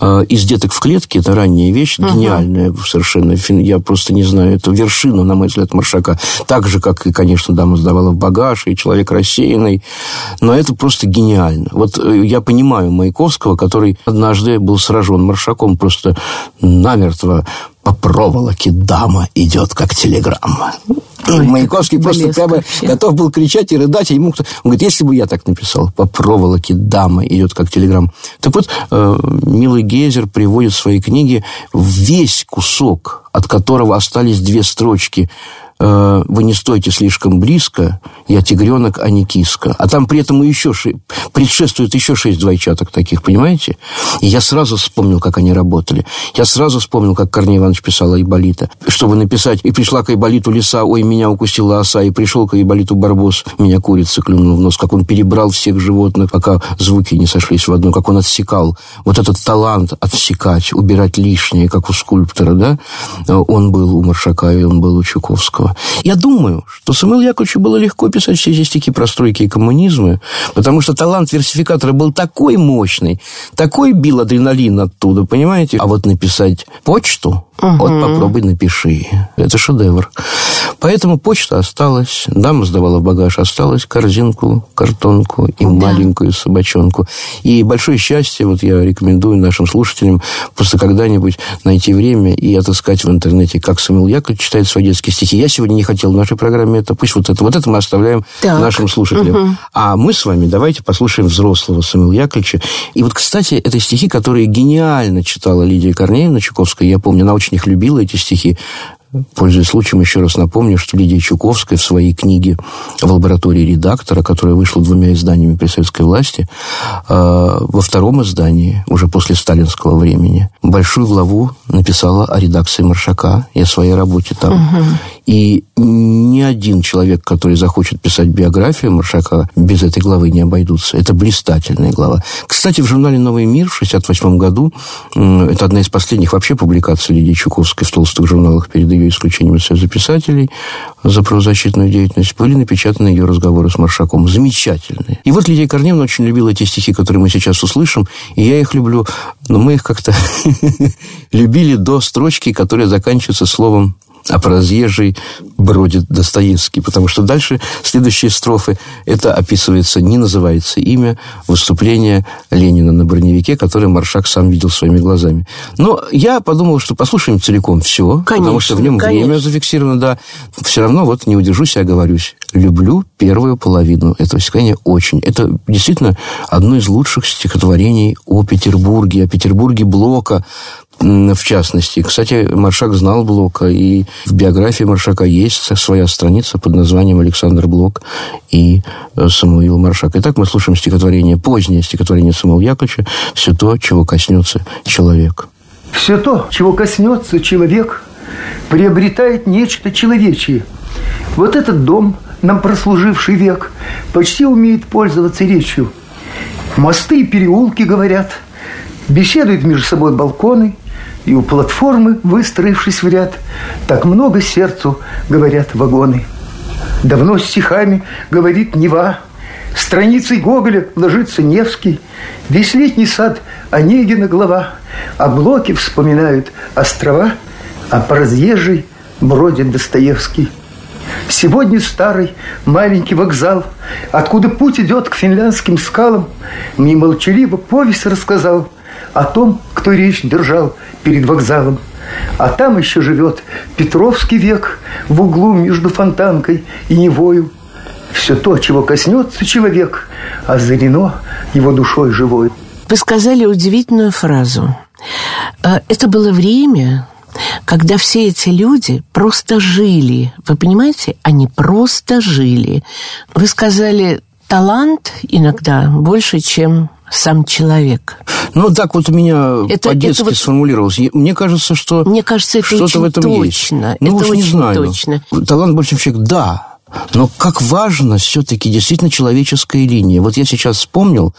э, из «Деток в клетке». Это ранняя вещь, uh-huh. гениальная совершенно. Я просто не знаю, это вершина, на мой взгляд, Маршака. Так же, как и конечно, дама сдавала в багаж, и человек рассеянный. Но это просто гениально. Вот э, я понимаю Маяковского, который однажды был сражен маршаком просто намертво по проволоке дама идет, как телеграмма. Ой, Маяковский просто прямо вообще. готов был кричать и рыдать, и ему кто... Он говорит, если бы я так написал, по проволоке дама идет, как телеграмма. Так вот, э, милый Гейзер приводит в своей книге весь кусок, от которого остались две строчки – вы не стойте слишком близко, я тигренок, а не киска. А там при этом еще ши... предшествует еще шесть двойчаток таких, понимаете? И я сразу вспомнил, как они работали. Я сразу вспомнил, как Корней Иванович писал Айболита. Чтобы написать «И пришла к Айболиту лиса, ой, меня укусила оса, и пришел к Айболиту барбос, меня курица клюнула в нос». Как он перебрал всех животных, пока звуки не сошлись в одно, как он отсекал. Вот этот талант отсекать, убирать лишнее, как у скульптора, да, он был у Маршака, и он был у Чуковского. Достоевского. Я думаю, что Самуилу Яковлевичу было легко писать все эти стихи про стройки и коммунизмы, потому что талант версификатора был такой мощный, такой бил адреналин оттуда, понимаете? А вот написать почту, Угу. Вот попробуй напиши. Это шедевр. Поэтому почта осталась, дама сдавала багаж, осталась корзинку, картонку и да. маленькую собачонку. И большое счастье, вот я рекомендую нашим слушателям просто когда-нибудь найти время и отыскать в интернете, как Самуил Яковлевич читает свои детские стихи. Я сегодня не хотел в нашей программе это, пусть вот это, вот это мы оставляем так. нашим слушателям. Угу. А мы с вами давайте послушаем взрослого Самуила Яковлевича. И вот, кстати, это стихи, которые гениально читала Лидия Корнеевна Чуковская. Я помню, она очень их любила, эти стихи. Пользуясь случаем, еще раз напомню, что Лидия Чуковская в своей книге в лаборатории редактора, которая вышла двумя изданиями при советской власти, э, во втором издании, уже после сталинского времени, большую главу написала о редакции Маршака и о своей работе там. Угу. И ни один человек, который захочет писать биографию Маршака, без этой главы не обойдутся. Это блистательная глава. Кстати, в журнале «Новый мир» в 1968 году, это одна из последних вообще публикаций Лидии Чуковской в толстых журналах перед ее исключением из Союза писателей за правозащитную деятельность, были напечатаны ее разговоры с Маршаком. Замечательные. И вот Лидия Корнеевна очень любила эти стихи, которые мы сейчас услышим, и я их люблю, но мы их как-то любили до строчки, которая заканчивается словом а по разъезжей бродит Достоевский, потому что дальше следующие строфы, это описывается, не называется имя, выступление Ленина на броневике, которое Маршак сам видел своими глазами. Но я подумал, что послушаем целиком все, конечно, потому что в нем конечно. время зафиксировано, да. Все равно вот не удержусь, я говорюсь. Люблю первую половину этого стихотворения очень. Это действительно одно из лучших стихотворений о Петербурге, о Петербурге Блока, в частности. Кстати, Маршак знал Блока, и в биографии Маршака есть своя страница под названием «Александр Блок и э, Самуил Маршак». Итак, мы слушаем стихотворение, позднее стихотворение Самуила Яковлевича «Все то, чего коснется человек». Все то, чего коснется человек, приобретает нечто человечье. Вот этот дом, нам прослуживший век, почти умеет пользоваться речью. Мосты и переулки говорят, беседуют между собой балконы – и у платформы, выстроившись в ряд, так много сердцу говорят вагоны. Давно стихами говорит Нева, страницей Гоголя ложится Невский, весь летний сад Онегина глава, а блоки вспоминают острова, а по разъезжей бродит Достоевский. Сегодня старый маленький вокзал, откуда путь идет к финляндским скалам, мне молчаливо повесть рассказал о том, кто речь держал перед вокзалом. А там еще живет Петровский век в углу между Фонтанкой и Невою. Все то, чего коснется человек, озарено его душой живой. Вы сказали удивительную фразу. А, это было время, когда все эти люди просто жили. Вы понимаете? Они просто жили. Вы сказали, талант иногда больше, чем сам человек. Ну, так вот у меня это, по-детски это вот, сформулировалось. Мне кажется, что Мне кажется, это что-то в этом точно. есть. Ну, это уж очень не знаю. точно. Талант больше, человек, да. Но как важно все-таки действительно человеческая линия. Вот я сейчас вспомнил,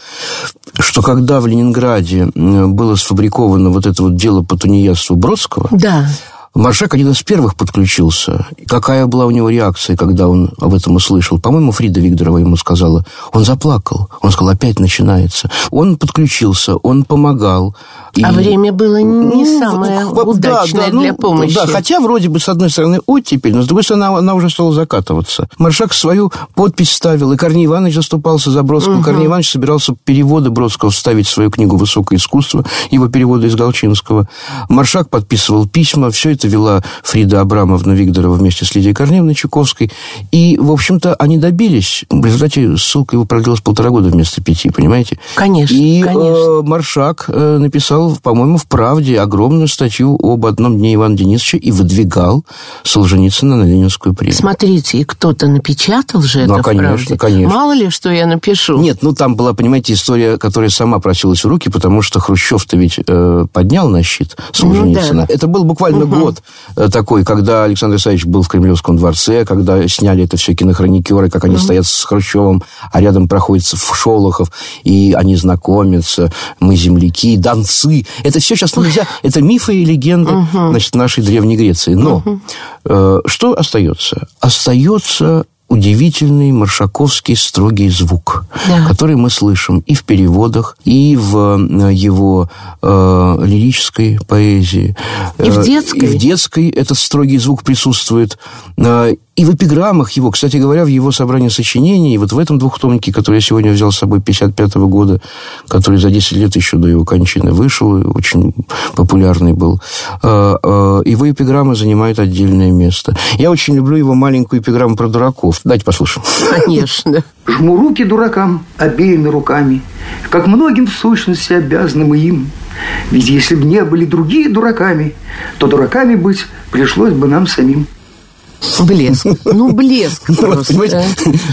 что когда в Ленинграде было сфабриковано вот это вот дело по тунеядству Бродского, да. Маршак один из первых подключился. Какая была у него реакция, когда он об этом услышал? По-моему, Фрида Викторова ему сказала. Он заплакал. Он сказал, опять начинается. Он подключился, он помогал. И... А время было не ну, самое да, удачное да, для ну, помощи. Да, хотя вроде бы, с одной стороны, оттепель, но с другой стороны, она, она уже стала закатываться. Маршак свою подпись ставил, и Корней Иванович заступался за Бродского. Угу. Корней Иванович собирался переводы Бродского вставить в свою книгу «Высокое искусство», его переводы из Галчинского. Маршак подписывал письма, все это вела Фрида Абрамовна Викторова вместе с Лидией Корнеевной Чуковской. И, в общем-то, они добились. В результате ссылка его продлилась полтора года вместо пяти, понимаете? Конечно, И конечно. Э, Маршак э, написал, по-моему, в «Правде» огромную статью об одном дне Ивана Денисовича и выдвигал Солженицына на Ленинскую премию. Смотрите, и кто-то напечатал же ну, это конечно, в «Правде». конечно. Мало ли, что я напишу. Нет, ну там была, понимаете, история, которая сама просилась в руки, потому что Хрущев-то ведь э, поднял на щит Солженицына. Ну, да. Это был буквально угу. год Э, такой, когда Александр Исаевич был в Кремлевском дворце, когда сняли это все кинохроникеры, как они mm-hmm. стоят с Хрущевым, а рядом проходится Шолохов, и они знакомятся, мы земляки, донцы. Это все сейчас нельзя, это мифы и легенды mm-hmm. значит, нашей Древней Греции. Но mm-hmm. э, что остается? Остается удивительный маршаковский строгий звук, да. который мы слышим и в переводах, и в э, его э, лирической поэзии. И в детской. И в детской этот строгий звук присутствует. И в эпиграммах его, кстати говоря, в его собрании сочинений, вот в этом двухтомнике, который я сегодня взял с собой 55 -го года, который за 10 лет еще до его кончины вышел, очень популярный был, э, э, его эпиграмма занимает отдельное место. Я очень люблю его маленькую эпиграмму про дураков. Дайте послушаем. Конечно. Жму руки дуракам обеими руками, как многим в сущности обязаны мы им. Ведь если бы не были другие дураками, то дураками быть пришлось бы нам самим. Блеск. Ну, блеск просто.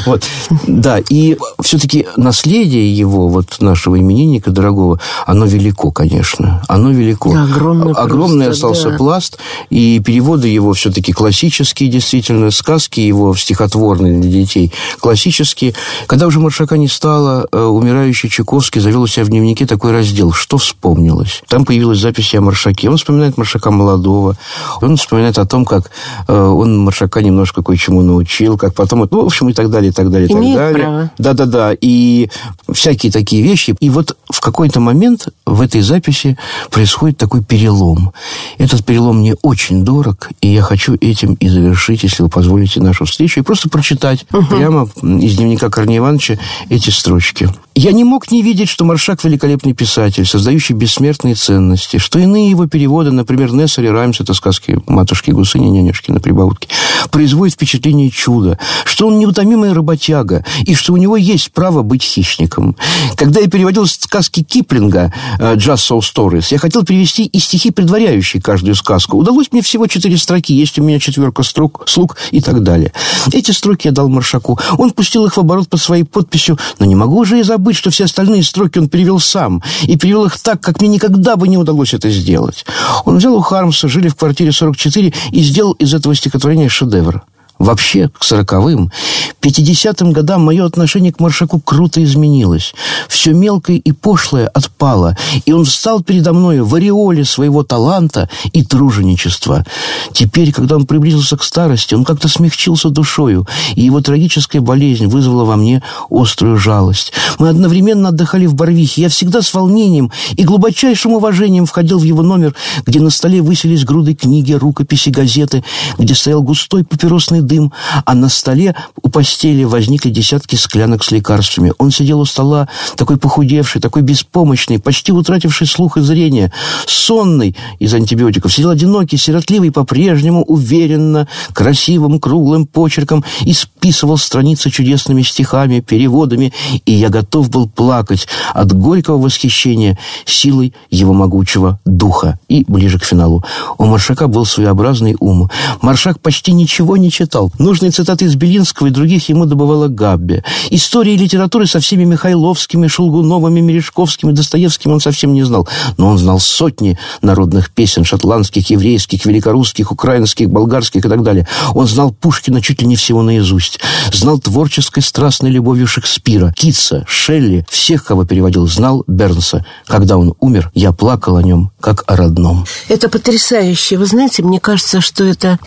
Вот, да, и все-таки наследие его, вот нашего именинника дорогого, оно велико, конечно. Оно велико. огромный Огромный остался пласт, и переводы его все-таки классические, действительно, сказки его стихотворные для детей, классические. Когда уже Маршака не стало, э, умирающий Чайковский завел у себя в дневнике такой раздел «Что вспомнилось?». Там появилась запись о Маршаке. Он вспоминает Маршака молодого, он вспоминает о том, как э, он Маршака немножко кое-чему научил, как потом, ну, в общем, и так далее, и так далее, и так далее. Да-да-да, и всякие такие вещи. И вот в какой-то момент в этой записи происходит такой перелом. Этот перелом мне очень дорог, и я хочу этим и завершить, если вы позволите, нашу встречу, и просто прочитать прямо из дневника Корнея Ивановича эти строчки. Я не мог не видеть, что Маршак – великолепный писатель, создающий бессмертные ценности, что иные его переводы, например, Нессер и Раймс, это сказки матушки Гусыни, нянюшки на прибаутке, производят впечатление чуда, что он неутомимый работяга, и что у него есть право быть хищником. Когда я переводил сказки Киплинга «Just So Stories», я хотел перевести и стихи, предваряющие каждую сказку. Удалось мне всего четыре строки, есть у меня четверка строк, слуг и так далее. Эти строки я дал Маршаку. Он пустил их в оборот под своей подписью, но не могу же и забыть, что все остальные строки он перевел сам, и перевел их так, как мне никогда бы не удалось это сделать. Он взял у Хармса, жили в квартире 44, и сделал из этого стихотворения шедевр. Вообще, к сороковым, пятидесятым годам мое отношение к Маршаку круто изменилось. Все мелкое и пошлое отпало, и он встал передо мной в ореоле своего таланта и труженичества. Теперь, когда он приблизился к старости, он как-то смягчился душою, и его трагическая болезнь вызвала во мне острую жалость. Мы одновременно отдыхали в Барвихе. Я всегда с волнением и глубочайшим уважением входил в его номер, где на столе высились груды книги, рукописи, газеты, где стоял густой папиросный дым, а на столе у постели возникли десятки склянок с лекарствами. Он сидел у стола, такой похудевший, такой беспомощный, почти утративший слух и зрение, сонный из антибиотиков. Сидел одинокий, сиротливый, по-прежнему уверенно, красивым, круглым почерком и списывал страницы чудесными стихами, переводами, и я готов был плакать от горького восхищения силой его могучего духа. И ближе к финалу. У Маршака был своеобразный ум. Маршак почти ничего не читал. Нужные цитаты из Белинского и других ему добывала Габби. Истории и литературы со всеми Михайловскими, Шелгуновыми, Мережковскими, Достоевским он совсем не знал. Но он знал сотни народных песен, шотландских, еврейских, великорусских, украинских, болгарских и так далее. Он знал Пушкина чуть ли не всего наизусть. Знал творческой страстной любовью Шекспира, Китса, Шелли, всех, кого переводил, знал Бернса. Когда он умер, я плакал о нем, как о родном. Это потрясающе. Вы знаете, мне кажется, что это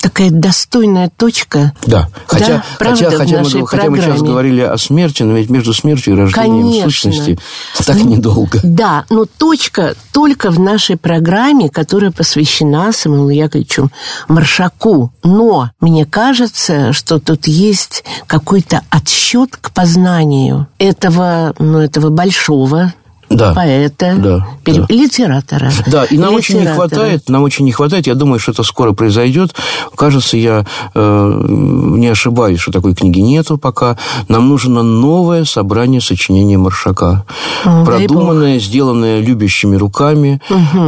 такая достойная точка. Да, хотя, Да, хотя, хотя, мы, хотя мы сейчас говорили о смерти, но ведь между смертью и рождением Конечно. сущности так Ну, недолго. Да, но точка только в нашей программе, которая посвящена Самуилу Яковлевичу Маршаку. Но мне кажется, что тут есть какой-то отсчет к познанию этого, ну, этого большого Да. поэта, Да, пере- да. литератора. Да, и нам очень не хватает, нам очень не хватает, я думаю, что это скоро произойдет. Кажется, я э, не ошибаюсь, что такой книги нету пока. Нам нужно новое собрание сочинений Маршака. Дай Продуманное, сделанное любящими руками,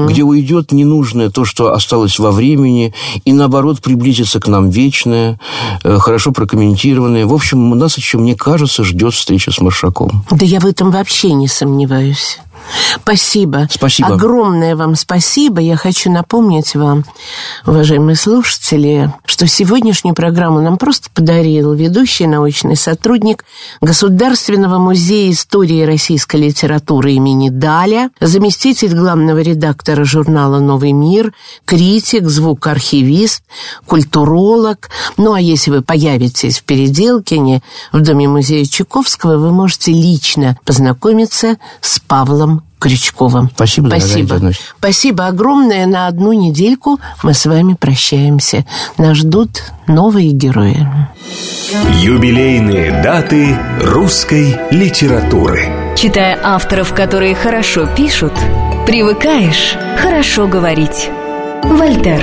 где уйдет ненужное то, что осталось во времени, и наоборот приблизится к нам вечное, э, хорошо прокомментированное. В общем, нас еще, мне кажется, ждет встреча с Маршаком. Да я в этом вообще не сомневаюсь. Спасибо. Спасибо. Огромное вам спасибо. Я хочу напомнить вам, уважаемые слушатели, что сегодняшнюю программу нам просто подарил ведущий научный сотрудник Государственного музея истории российской литературы имени Даля, заместитель главного редактора журнала «Новый мир», критик, звукоархивист, культуролог. Ну, а если вы появитесь в Переделкине, в Доме музея Чуковского, вы можете лично познакомиться с Павлом Крючковым. Спасибо, Спасибо. Спасибо огромное. На одну недельку мы с вами прощаемся. Нас ждут новые герои. Юбилейные даты русской литературы. Читая авторов, которые хорошо пишут, привыкаешь хорошо говорить. Вольтер.